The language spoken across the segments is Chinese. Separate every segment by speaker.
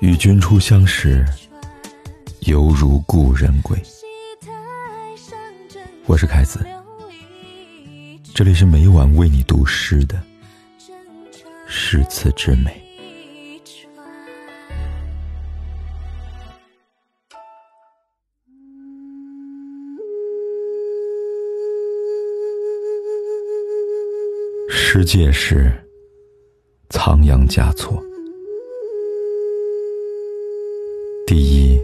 Speaker 1: 与君初相识，犹如故人归。我是凯子，这里是每晚为你读诗的诗词之美。世界是仓央嘉措。第一，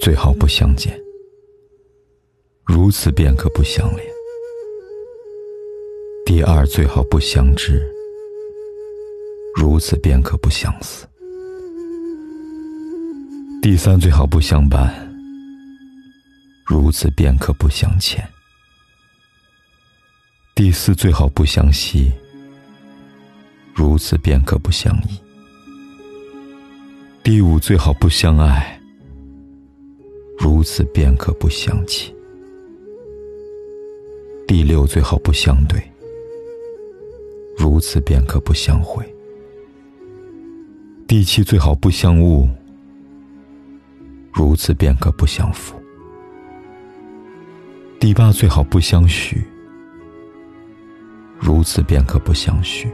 Speaker 1: 最好不相见，如此便可不相恋；第二，最好不相知，如此便可不相思；第三，最好不相伴，如此便可不相欠；第四，最好不相惜，如此便可不相依。第五，最好不相爱，如此便可不相弃；第六，最好不相对，如此便可不相会；第七，最好不相误，如此便可不相负；第八，最好不相许，如此便可不相续；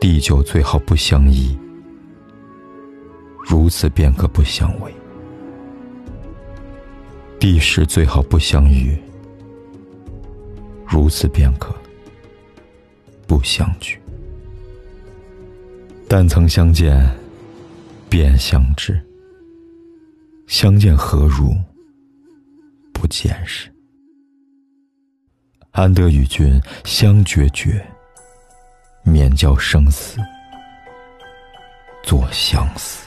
Speaker 1: 第九，最好不相依。如此便可不相违，第十最好不相遇；如此便可不相聚。但曾相见，便相知；相见何如不见时？安得与君相决绝，免教生死作相思。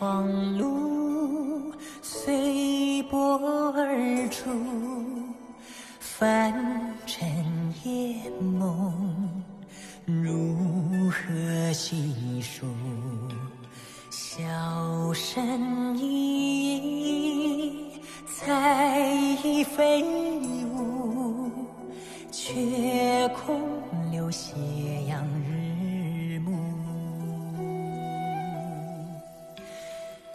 Speaker 2: 凭霜露随波而出，凡尘夜梦如何细数？笑声依依，彩衣飞舞，却空留斜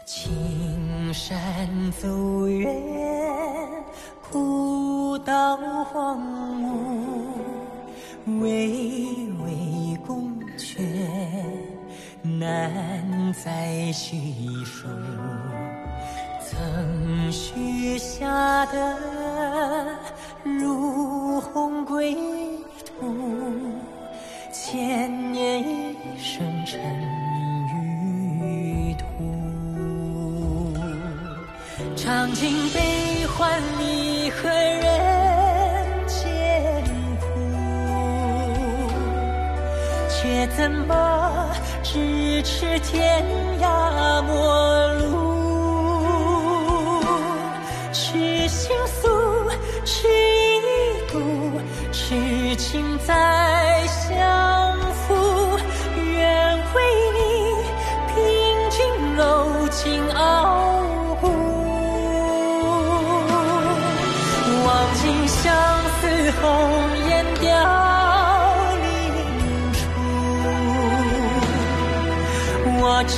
Speaker 2: 青山走远，古道荒芜，巍巍宫阙难再叙述。曾许下的如鸿归途，千年一生尘。尝尽悲欢离合人间苦，却怎么咫尺天涯陌路？痴心诉，痴一度，痴情再相红颜凋零处，我只